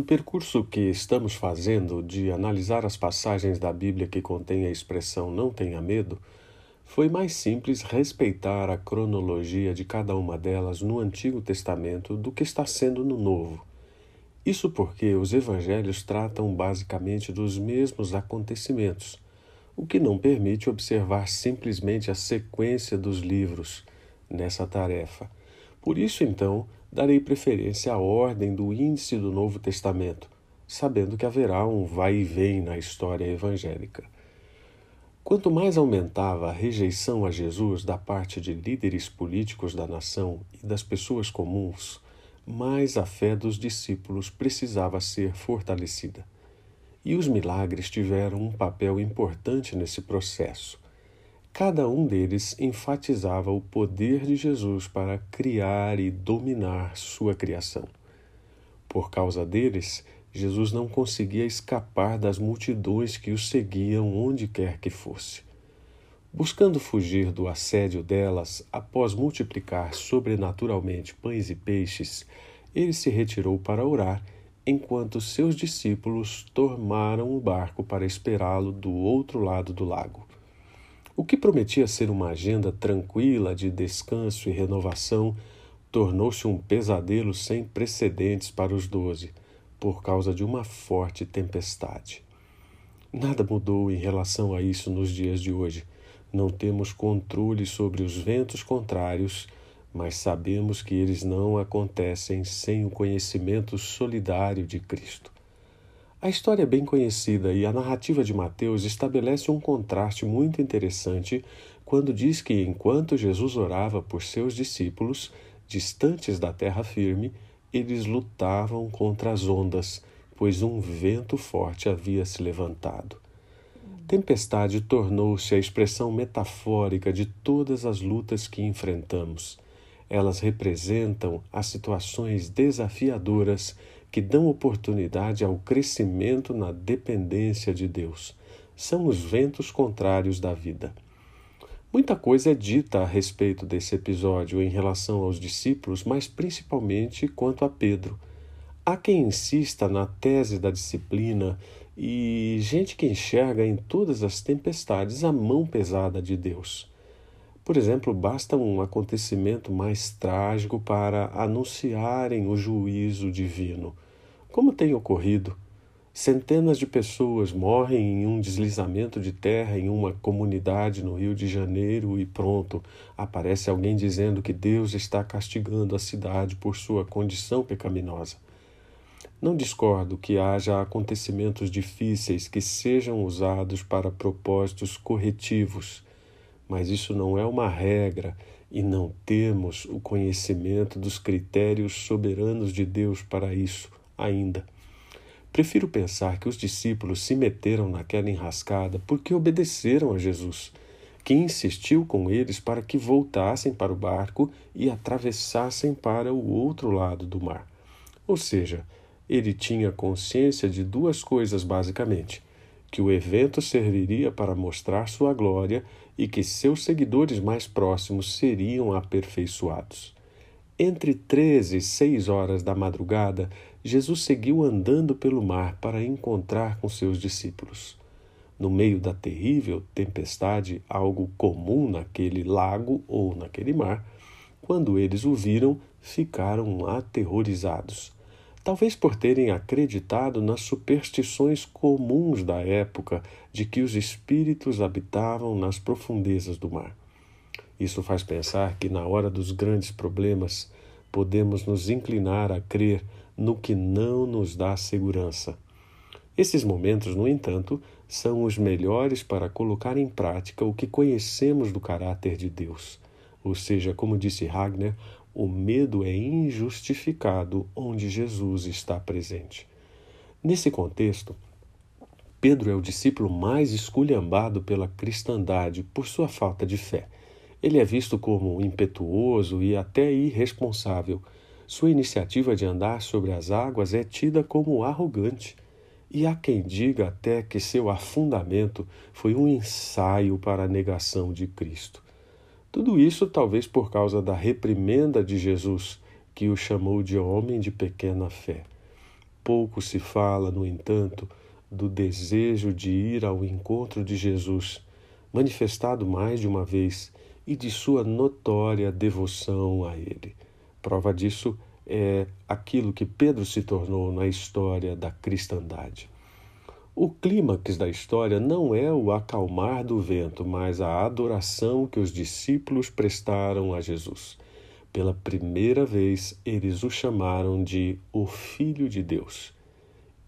percurso que estamos fazendo de analisar as passagens da Bíblia que contêm a expressão não tenha medo foi mais simples respeitar a cronologia de cada uma delas no Antigo Testamento do que está sendo no Novo. Isso porque os evangelhos tratam basicamente dos mesmos acontecimentos, o que não permite observar simplesmente a sequência dos livros nessa tarefa. Por isso, então, darei preferência à ordem do índice do Novo Testamento, sabendo que haverá um vai e vem na história evangélica. Quanto mais aumentava a rejeição a Jesus da parte de líderes políticos da nação e das pessoas comuns, mais a fé dos discípulos precisava ser fortalecida. E os milagres tiveram um papel importante nesse processo. Cada um deles enfatizava o poder de Jesus para criar e dominar sua criação. Por causa deles, Jesus não conseguia escapar das multidões que o seguiam onde quer que fosse. Buscando fugir do assédio delas, após multiplicar sobrenaturalmente pães e peixes, ele se retirou para orar, enquanto seus discípulos tomaram o barco para esperá-lo do outro lado do lago. O que prometia ser uma agenda tranquila de descanso e renovação tornou-se um pesadelo sem precedentes para os doze, por causa de uma forte tempestade. Nada mudou em relação a isso nos dias de hoje. Não temos controle sobre os ventos contrários, mas sabemos que eles não acontecem sem o conhecimento solidário de Cristo. A história é bem conhecida e a narrativa de Mateus estabelece um contraste muito interessante quando diz que, enquanto Jesus orava por seus discípulos, distantes da terra firme, eles lutavam contra as ondas, pois um vento forte havia se levantado. Tempestade tornou-se a expressão metafórica de todas as lutas que enfrentamos. Elas representam as situações desafiadoras que dão oportunidade ao crescimento na dependência de Deus. São os ventos contrários da vida. Muita coisa é dita a respeito desse episódio em relação aos discípulos, mas principalmente quanto a Pedro. Há quem insista na tese da disciplina e gente que enxerga em todas as tempestades a mão pesada de Deus. Por exemplo, basta um acontecimento mais trágico para anunciarem o juízo divino, como tem ocorrido. Centenas de pessoas morrem em um deslizamento de terra em uma comunidade no Rio de Janeiro e pronto, aparece alguém dizendo que Deus está castigando a cidade por sua condição pecaminosa. Não discordo que haja acontecimentos difíceis que sejam usados para propósitos corretivos mas isso não é uma regra e não temos o conhecimento dos critérios soberanos de Deus para isso ainda. Prefiro pensar que os discípulos se meteram naquela enrascada porque obedeceram a Jesus, que insistiu com eles para que voltassem para o barco e atravessassem para o outro lado do mar. Ou seja, ele tinha consciência de duas coisas basicamente: que o evento serviria para mostrar sua glória e que seus seguidores mais próximos seriam aperfeiçoados. Entre três e seis horas da madrugada, Jesus seguiu andando pelo mar para encontrar com seus discípulos. No meio da terrível tempestade, algo comum naquele lago ou naquele mar, quando eles o viram, ficaram aterrorizados talvez por terem acreditado nas superstições comuns da época de que os espíritos habitavam nas profundezas do mar. Isso faz pensar que, na hora dos grandes problemas, podemos nos inclinar a crer no que não nos dá segurança. Esses momentos, no entanto, são os melhores para colocar em prática o que conhecemos do caráter de Deus. Ou seja, como disse Wagner, o medo é injustificado onde Jesus está presente. Nesse contexto, Pedro é o discípulo mais esculhambado pela cristandade por sua falta de fé. Ele é visto como impetuoso e até irresponsável. Sua iniciativa de andar sobre as águas é tida como arrogante. E há quem diga até que seu afundamento foi um ensaio para a negação de Cristo. Tudo isso talvez por causa da reprimenda de Jesus, que o chamou de homem de pequena fé. Pouco se fala, no entanto, do desejo de ir ao encontro de Jesus, manifestado mais de uma vez, e de sua notória devoção a Ele. Prova disso é aquilo que Pedro se tornou na história da cristandade. O clímax da história não é o acalmar do vento, mas a adoração que os discípulos prestaram a Jesus. Pela primeira vez, eles o chamaram de o Filho de Deus.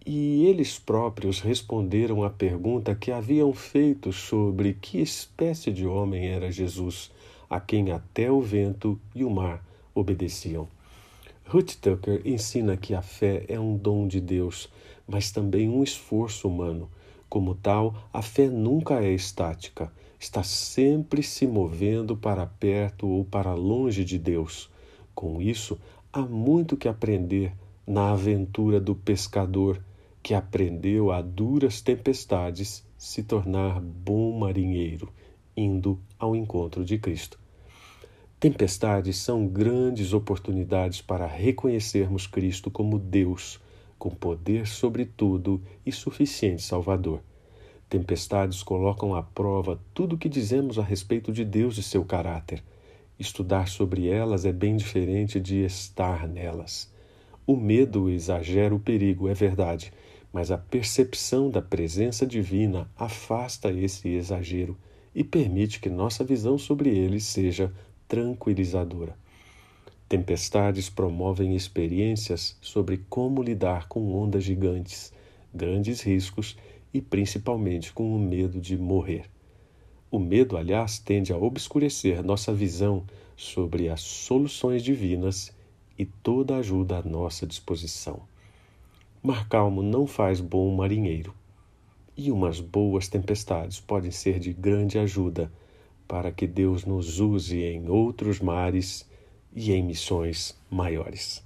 E eles próprios responderam à pergunta que haviam feito sobre que espécie de homem era Jesus, a quem até o vento e o mar obedeciam. Ruth Tucker ensina que a fé é um dom de Deus mas também um esforço humano. Como tal, a fé nunca é estática, está sempre se movendo para perto ou para longe de Deus. Com isso, há muito que aprender na aventura do pescador, que aprendeu a duras tempestades se tornar bom marinheiro, indo ao encontro de Cristo. Tempestades são grandes oportunidades para reconhecermos Cristo como Deus com poder sobre tudo e suficiente Salvador. Tempestades colocam à prova tudo o que dizemos a respeito de Deus e seu caráter. Estudar sobre elas é bem diferente de estar nelas. O medo exagera o perigo, é verdade, mas a percepção da presença divina afasta esse exagero e permite que nossa visão sobre ele seja tranquilizadora. Tempestades promovem experiências sobre como lidar com ondas gigantes, grandes riscos e principalmente com o medo de morrer. O medo, aliás, tende a obscurecer nossa visão sobre as soluções divinas e toda ajuda à nossa disposição. Mar calmo não faz bom marinheiro, e umas boas tempestades podem ser de grande ajuda para que Deus nos use em outros mares e em missões maiores.